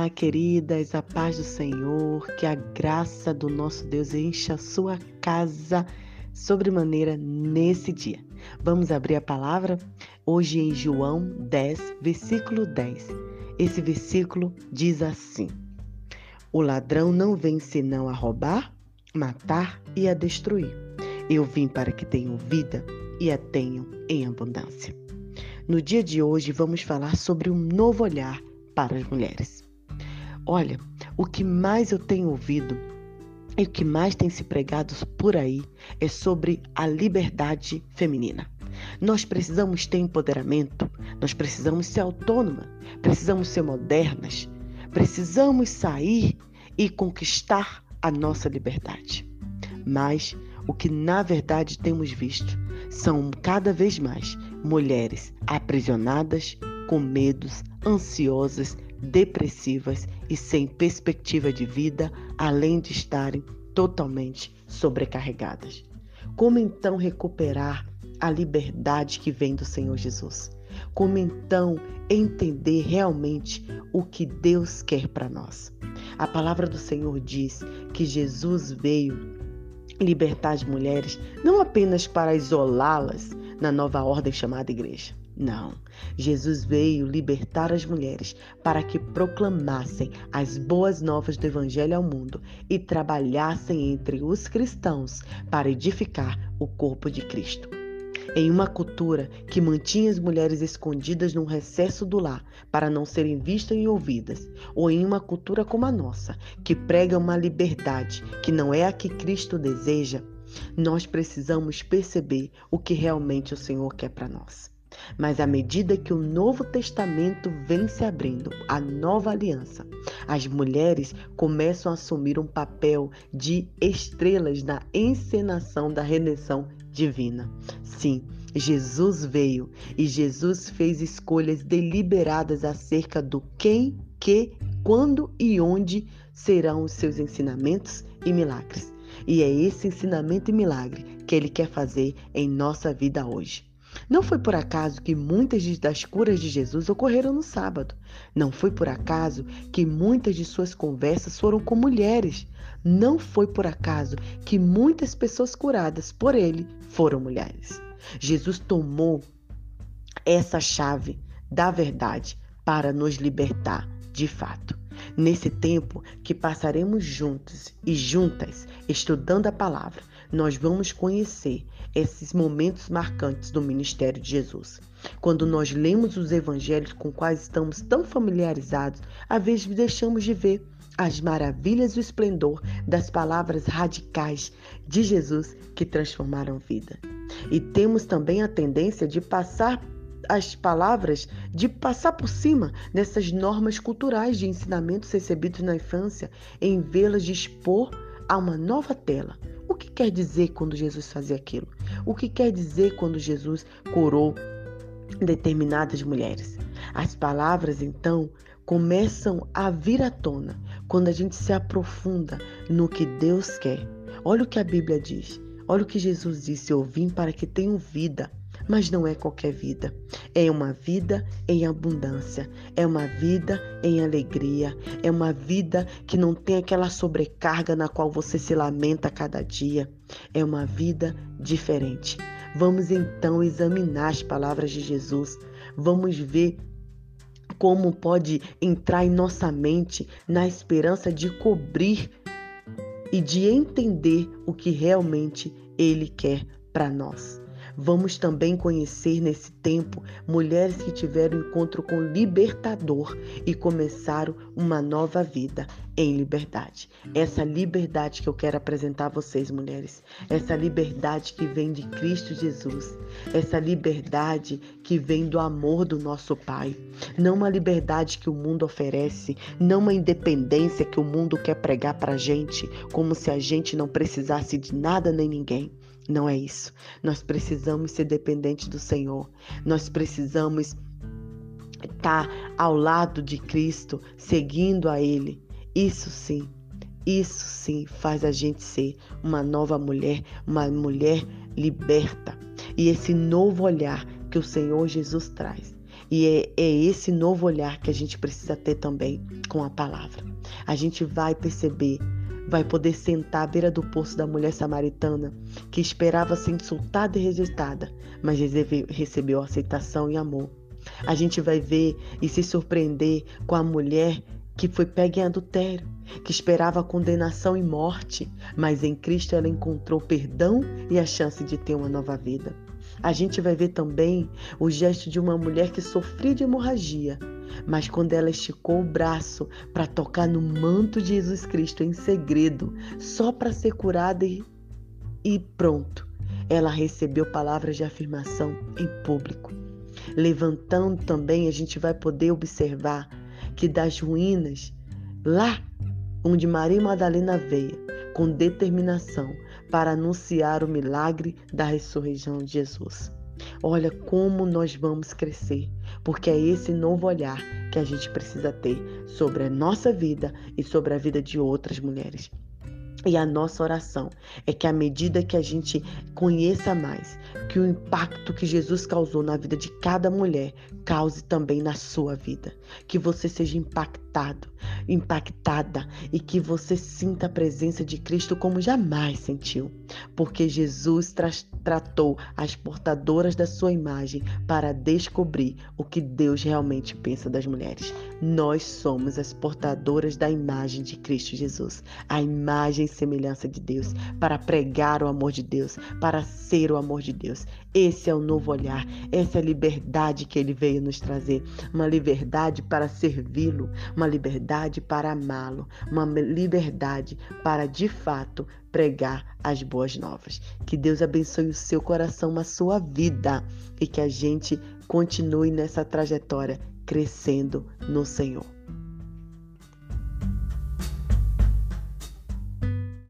Olá, queridas, a paz do Senhor, que a graça do nosso Deus encha a sua casa sobremaneira nesse dia. Vamos abrir a palavra hoje em João 10, versículo 10. Esse versículo diz assim: O ladrão não vem senão a roubar, matar e a destruir. Eu vim para que tenham vida e a tenham em abundância. No dia de hoje vamos falar sobre um novo olhar para as mulheres. Olha, o que mais eu tenho ouvido e o que mais tem se pregado por aí é sobre a liberdade feminina. Nós precisamos ter empoderamento, nós precisamos ser autônomas, precisamos ser modernas, precisamos sair e conquistar a nossa liberdade. Mas o que na verdade temos visto são cada vez mais mulheres aprisionadas, com medos, ansiosas, depressivas e sem perspectiva de vida, além de estarem totalmente sobrecarregadas. Como então recuperar a liberdade que vem do Senhor Jesus? Como então entender realmente o que Deus quer para nós? A palavra do Senhor diz que Jesus veio libertar as mulheres não apenas para isolá-las na nova ordem chamada igreja, não. Jesus veio libertar as mulheres para que proclamassem as boas novas do Evangelho ao mundo e trabalhassem entre os cristãos para edificar o corpo de Cristo. Em uma cultura que mantinha as mulheres escondidas num recesso do lar para não serem vistas e ouvidas, ou em uma cultura como a nossa, que prega uma liberdade que não é a que Cristo deseja, nós precisamos perceber o que realmente o Senhor quer para nós. Mas à medida que o Novo Testamento vem se abrindo, a nova aliança, as mulheres começam a assumir um papel de estrelas na encenação da redenção divina. Sim, Jesus veio e Jesus fez escolhas deliberadas acerca do quem, que, quando e onde serão os seus ensinamentos e milagres. E é esse ensinamento e milagre que ele quer fazer em nossa vida hoje. Não foi por acaso que muitas das curas de Jesus ocorreram no sábado. Não foi por acaso que muitas de suas conversas foram com mulheres. Não foi por acaso que muitas pessoas curadas por ele foram mulheres. Jesus tomou essa chave da verdade para nos libertar de fato. Nesse tempo que passaremos juntos e juntas estudando a palavra, nós vamos conhecer esses momentos marcantes do ministério de Jesus. Quando nós lemos os evangelhos com quais estamos tão familiarizados, às vezes deixamos de ver as maravilhas e o esplendor das palavras radicais de Jesus que transformaram vida. E temos também a tendência de passar as palavras, de passar por cima dessas normas culturais de ensinamentos recebidos na infância, em vê-las expor a uma nova tela, que quer dizer quando Jesus fazia aquilo? O que quer dizer quando Jesus curou determinadas mulheres? As palavras, então, começam a vir à tona quando a gente se aprofunda no que Deus quer. Olha o que a Bíblia diz. Olha o que Jesus disse: Eu vim para que tenham vida mas não é qualquer vida. É uma vida em abundância, é uma vida em alegria, é uma vida que não tem aquela sobrecarga na qual você se lamenta a cada dia. É uma vida diferente. Vamos então examinar as palavras de Jesus. Vamos ver como pode entrar em nossa mente na esperança de cobrir e de entender o que realmente Ele quer para nós. Vamos também conhecer nesse tempo mulheres que tiveram encontro com o libertador e começaram uma nova vida em liberdade. Essa liberdade que eu quero apresentar a vocês, mulheres. Essa liberdade que vem de Cristo Jesus. Essa liberdade que vem do amor do nosso Pai. Não uma liberdade que o mundo oferece, não uma independência que o mundo quer pregar para a gente, como se a gente não precisasse de nada nem ninguém. Não é isso. Nós precisamos ser dependentes do Senhor. Nós precisamos estar ao lado de Cristo, seguindo a Ele. Isso sim, isso sim faz a gente ser uma nova mulher, uma mulher liberta. E esse novo olhar que o Senhor Jesus traz E é, é, esse novo olhar que a gente precisa ter também com a palavra. A gente vai perceber, vai poder sentar à beira do poço da mulher samaritana que esperava ser insultada e rejeitada, mas recebeu aceitação e amor. A gente vai ver e se surpreender com a mulher que foi pega em adultério, que esperava condenação e morte, mas em Cristo ela encontrou perdão e a chance de ter uma nova vida. A gente vai ver também o gesto de uma mulher que sofria de hemorragia, mas quando ela esticou o braço para tocar no manto de Jesus Cristo em segredo, só para ser curada e, e pronto, ela recebeu palavras de afirmação em público. Levantando também, a gente vai poder observar que das ruínas, lá onde Maria Madalena veio, com determinação para anunciar o milagre da ressurreição de Jesus. Olha como nós vamos crescer, porque é esse novo olhar que a gente precisa ter sobre a nossa vida e sobre a vida de outras mulheres. E a nossa oração é que à medida que a gente conheça mais, que o impacto que Jesus causou na vida de cada mulher cause também na sua vida. Que você seja impactado, impactada e que você sinta a presença de Cristo como jamais sentiu. Porque Jesus tra tratou as portadoras da sua imagem para descobrir o que Deus realmente pensa das mulheres. Nós somos as portadoras da imagem de Cristo Jesus, a imagem e semelhança de Deus, para pregar o amor de Deus, para ser o amor de Deus. Esse é o novo olhar, essa é a liberdade que ele veio nos trazer, uma liberdade para servi-lo, uma liberdade para amá-lo, uma liberdade para de fato pregar as boas novas. Que Deus abençoe o seu coração, a sua vida e que a gente continue nessa trajetória crescendo no Senhor.